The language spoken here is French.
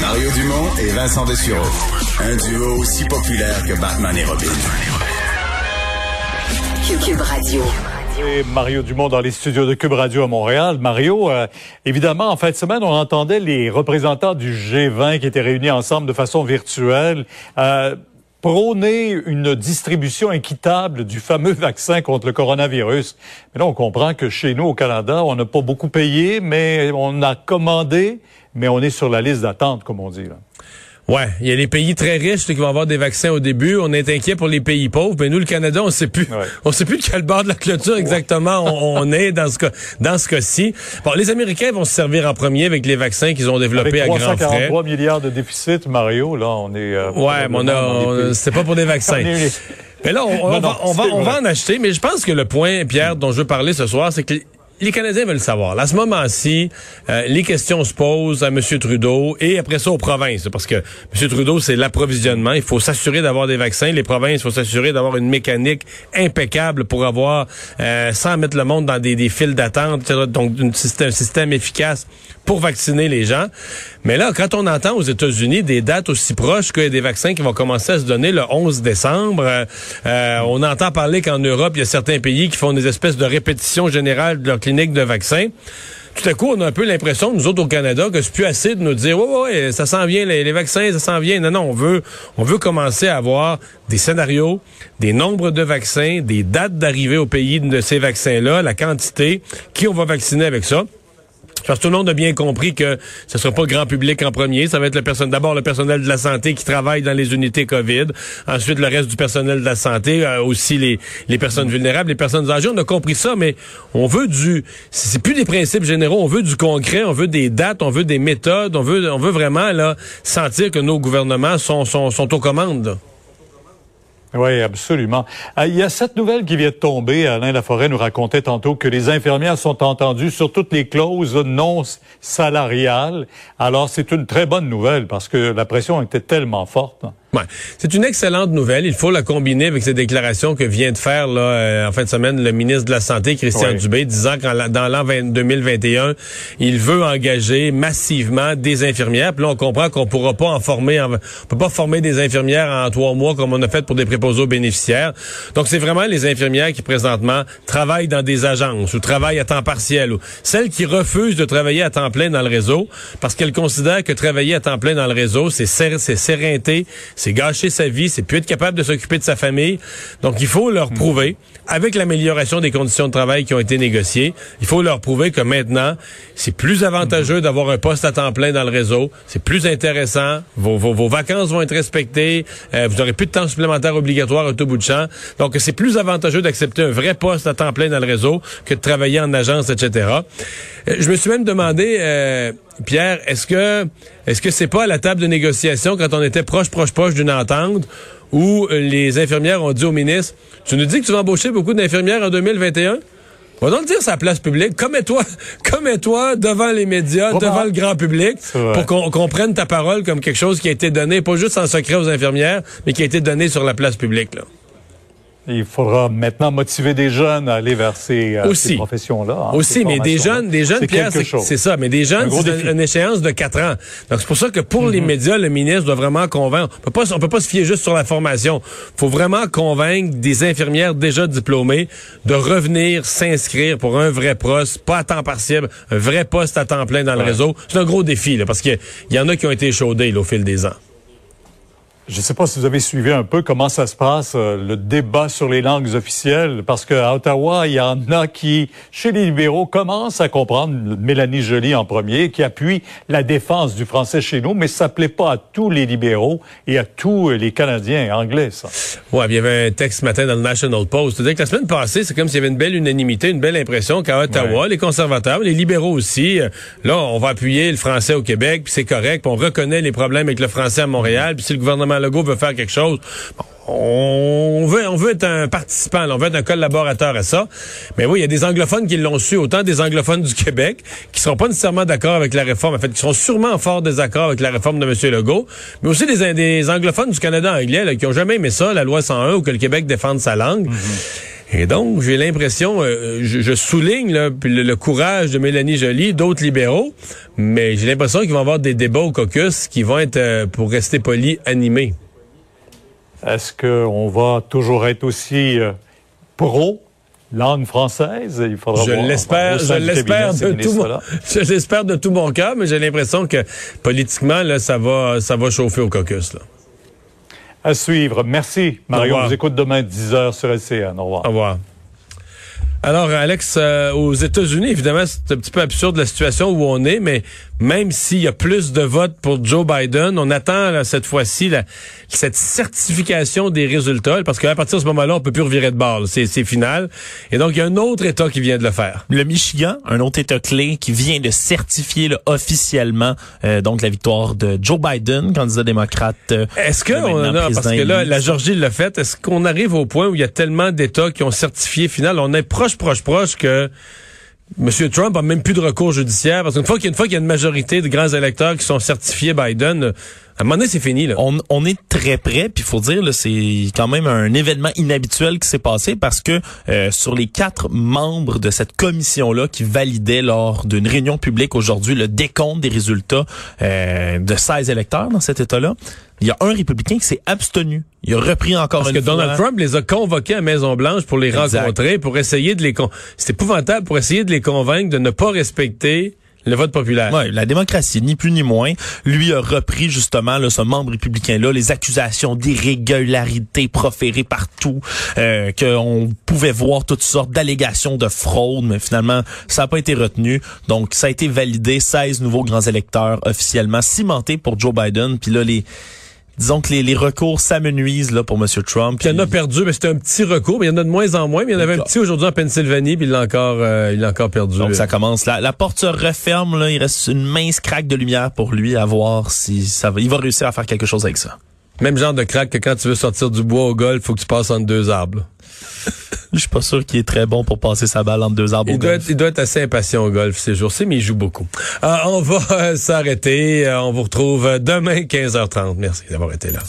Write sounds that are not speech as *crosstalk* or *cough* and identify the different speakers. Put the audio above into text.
Speaker 1: Mario Dumont et Vincent Dessureau. Un duo aussi populaire que Batman et Robin.
Speaker 2: Cube Radio.
Speaker 3: Et Mario Dumont dans les studios de Cube Radio à Montréal. Mario, euh, évidemment, en fin de semaine, on entendait les représentants du G20 qui étaient réunis ensemble de façon virtuelle. Euh, prôner une distribution équitable du fameux vaccin contre le coronavirus. Mais là, on comprend que chez nous, au Canada, on n'a pas beaucoup payé, mais on a commandé, mais on est sur la liste d'attente, comme on dit. Là.
Speaker 4: Ouais, il y a les pays très riches qui vont avoir des vaccins au début. On est inquiet pour les pays pauvres, mais nous, le Canada, on sait plus. *laughs* On sait plus de quel bord de la clôture exactement *laughs* on, est dans ce cas, dans ce cas-ci. Bon, les Américains vont se servir en premier avec les vaccins qu'ils ont développés à grand frais.
Speaker 3: 3 milliards de déficit, Mario. Là, on est.
Speaker 4: Euh, ouais, mais on a, c'est pas pour des *laughs* vaccins. mais là, on, va, on va, on va en acheter. Mais je pense que le point, Pierre, dont je veux parler ce soir, c'est que les Canadiens veulent savoir. à ce moment-ci, euh, les questions se posent à M. Trudeau et après ça aux provinces, parce que M. Trudeau, c'est l'approvisionnement. Il faut s'assurer d'avoir des vaccins. Les provinces, il faut s'assurer d'avoir une mécanique impeccable pour avoir, euh, sans mettre le monde dans des, des files d'attente, donc un système, un système efficace pour vacciner les gens. Mais là, quand on entend aux États-Unis des dates aussi proches qu'il y a des vaccins qui vont commencer à se donner le 11 décembre, euh, on entend parler qu'en Europe, il y a certains pays qui font des espèces de répétitions générales de leur clinique de vaccins tout à coup, on a un peu l'impression, nous autres au Canada, que c'est plus assez de nous dire, ouais, ouais, ça s'en vient, les, vaccins, ça s'en vient. Non, non, on veut, on veut commencer à avoir des scénarios, des nombres de vaccins, des dates d'arrivée au pays de ces vaccins-là, la quantité, qui on va vacciner avec ça. Parce que tout le monde a bien compris que ce sera pas le grand public en premier. Ça va être le personne, d'abord le personnel de la santé qui travaille dans les unités COVID. Ensuite, le reste du personnel de la santé, euh, aussi les, les personnes vulnérables, les personnes âgées. On a compris ça, mais on veut du, c'est plus des principes généraux. On veut du concret. On veut des dates. On veut des méthodes. On veut, on veut vraiment, sentir que nos gouvernements sont, sont aux commandes.
Speaker 3: Oui, absolument. Ah, il y a cette nouvelle qui vient de tomber. Alain Laforêt nous racontait tantôt que les infirmières sont entendues sur toutes les clauses non salariales. Alors, c'est une très bonne nouvelle parce que la pression était tellement forte.
Speaker 4: Ouais. C'est une excellente nouvelle. Il faut la combiner avec ces déclarations que vient de faire là, euh, en fin de semaine le ministre de la Santé, Christian Dubé, disant qu'en dans l'an 2021, il veut engager massivement des infirmières. Puis là, on comprend qu'on pourra pas en former, on peut pas former des infirmières en trois mois comme on a fait pour des préposés aux bénéficiaires. Donc, c'est vraiment les infirmières qui présentement travaillent dans des agences ou travaillent à temps partiel ou celles qui refusent de travailler à temps plein dans le réseau parce qu'elles considèrent que travailler à temps plein dans le réseau, c'est sérénité, c'est gâcher sa vie, c'est plus être capable de s'occuper de sa famille. Donc, il faut leur prouver, avec l'amélioration des conditions de travail qui ont été négociées, il faut leur prouver que maintenant, c'est plus avantageux d'avoir un poste à temps plein dans le réseau, c'est plus intéressant, vos, vos, vacances vont être respectées, euh, vous aurez plus de temps supplémentaire obligatoire au tout bout de champ. Donc, c'est plus avantageux d'accepter un vrai poste à temps plein dans le réseau que de travailler en agence, etc. Euh, je me suis même demandé, euh, Pierre, est-ce que est-ce que c'est pas à la table de négociation quand on était proche, proche, proche d'une entente où euh, les infirmières ont dit au ministre, tu nous dis que tu vas embaucher beaucoup d'infirmières en 2021? Va donc le dire sa place publique. Commets-toi, *laughs* commets-toi devant les médias, devant le grand public, pour qu'on comprenne ta parole comme quelque chose qui a été donné, pas juste en secret aux infirmières, mais qui a été donné sur la place publique. Là.
Speaker 3: Il faudra maintenant motiver des jeunes à aller vers ces, euh, professions-là.
Speaker 4: Hein, aussi, mais des jeunes, des jeunes, Pierre, c'est ça. Mais des jeunes, c'est une échéance de quatre ans. Donc c'est pour ça que pour les mhm. médias, le ministre doit vraiment convaincre. On peut pas, on peut pas se fier juste sur la formation. Faut vraiment convaincre des infirmières déjà diplômées de revenir s'inscrire pour un vrai poste, pas à temps partiel, un vrai poste à temps plein dans le réseau. C'est un gros défi là, parce qu'il y, en a qui ont été échaudés au fil des ans.
Speaker 3: Je ne sais pas si vous avez suivi un peu comment ça se passe, euh, le débat sur les langues officielles, parce qu'à Ottawa, il y en a qui, chez les libéraux, commencent à comprendre, Mélanie Joly en premier, qui appuie la défense du français chez nous, mais ça ne plaît pas à tous les libéraux et à tous les Canadiens anglais, ça.
Speaker 4: Ouais, il y avait un texte ce matin dans le National Post. C'est-à-dire que la semaine passée, c'est comme s'il y avait une belle unanimité, une belle impression qu'à Ottawa, les conservateurs, les libéraux aussi, euh, là, on va appuyer le français au Québec, puis c'est correct, puis on reconnaît les problèmes avec le français à Montréal, puis si le gouvernement le Legault veut faire quelque chose, on veut, on veut être un participant, on veut être un collaborateur à ça. Mais oui, il y a des anglophones qui l'ont su, autant des anglophones du Québec, qui seront pas nécessairement d'accord avec la réforme, en fait, qui seront sûrement en fort désaccord avec la réforme de M. Legault, mais aussi des, anglophones du Canada anglais, qui ont jamais aimé ça, la loi 101, ou que le Québec défende sa langue. Mm-hmm. Et donc, j'ai l'impression, euh, je, souligne le, courage de Mélanie Joly, d'autres libéraux, mais j'ai l'impression qu'il va y avoir des débats au caucus qui vont être, euh, pour rester poli, animés.
Speaker 3: Est-ce qu'on va toujours être aussi euh, pro langue française? Il faudra
Speaker 4: je l'espère, je l'espère de tout mon, *laughs* je l'espère de tout mon cœur, mais j'ai l'impression que politiquement là, ça va, ça va chauffer au caucus là.
Speaker 3: À suivre. Merci, Mario. On vous écoute demain 10h sur LCN. Au revoir.
Speaker 4: Au revoir. Alors, Alex, euh, aux États-Unis, évidemment, c'est un petit peu absurde la situation où on est, mais même s'il y a plus de votes pour Joe Biden, on attend cette fois-ci cette certification des résultats, parce qu'à partir de ce moment-là, on peut plus revirer de bord. C'est final. Et donc, il y a un autre État qui vient de le faire.
Speaker 2: Le Michigan, un autre État clé qui vient de certifier officiellement euh, donc la victoire de Joe Biden, candidat démocrate. Euh,
Speaker 4: est-ce que on a, parce que là, la Georgie l'a fait, est-ce qu'on arrive au point où il y a tellement d'États qui ont certifié final, on est proche, proche, proche que M. Trump a même plus de recours judiciaire parce qu'une fois qu'il y a une majorité de grands électeurs qui sont certifiés Biden, euh, à un moment donné, c'est fini. Là.
Speaker 2: On, est très près, puis il faut dire, c'est quand même un événement inhabituel qui s'est passé parce que euh, sur les quatre membres de cette commission-là qui validaient lors d'une réunion publique aujourd'hui le décompte des résultats euh, de 16 électeurs dans cet État-là, il y a un républicain qui s'est abstenu. Il a repris encore
Speaker 4: Parce que Donald Trump les a convoqués à Maison-Blanche pour les rencontrer, pour essayer de les... Con... C'est épouvantable pour essayer de les convaincre de ne pas respecter le vote populaire.
Speaker 2: Ouais, la démocratie, ni plus ni moins. Lui a repris justement là, ce membre républicain-là les accusations d'irrégularité proférées partout, euh, qu'on pouvait voir toutes sortes d'allégations de fraude, mais finalement, ça n'a pas été retenu. Donc, ça a été validé. 16 nouveaux grands électeurs officiellement cimentés pour Joe Biden. Puis là, les disons que les, recours s'amenuisent là pour M. Trump.
Speaker 4: il y en a perdu, mais c'était un petit recours, mais il y en a de moins en moins. Mais il y en avait un petit aujourd'hui en Pennsylvanie, puis il l'a encore, euh, il l'a encore perdu.
Speaker 2: Donc ça commence. La, la porte se referme. Là, il reste une mince craque de lumière pour lui à voir si ça va. Il va réussir à faire quelque chose avec ça.
Speaker 4: Même genre de craque que quand tu veux sortir du bois au golf, faut que tu passes entre deux arbres.
Speaker 2: Je suis pas sûr qu'il est très bon pour passer sa balle entre deux arbres
Speaker 4: il doit Être, il doit être assez impatient au golf ces jours-ci, mais il joue beaucoup. Euh, on va euh, s'arrêter. on vous retrouve demain 15h30. Merci d'avoir été là.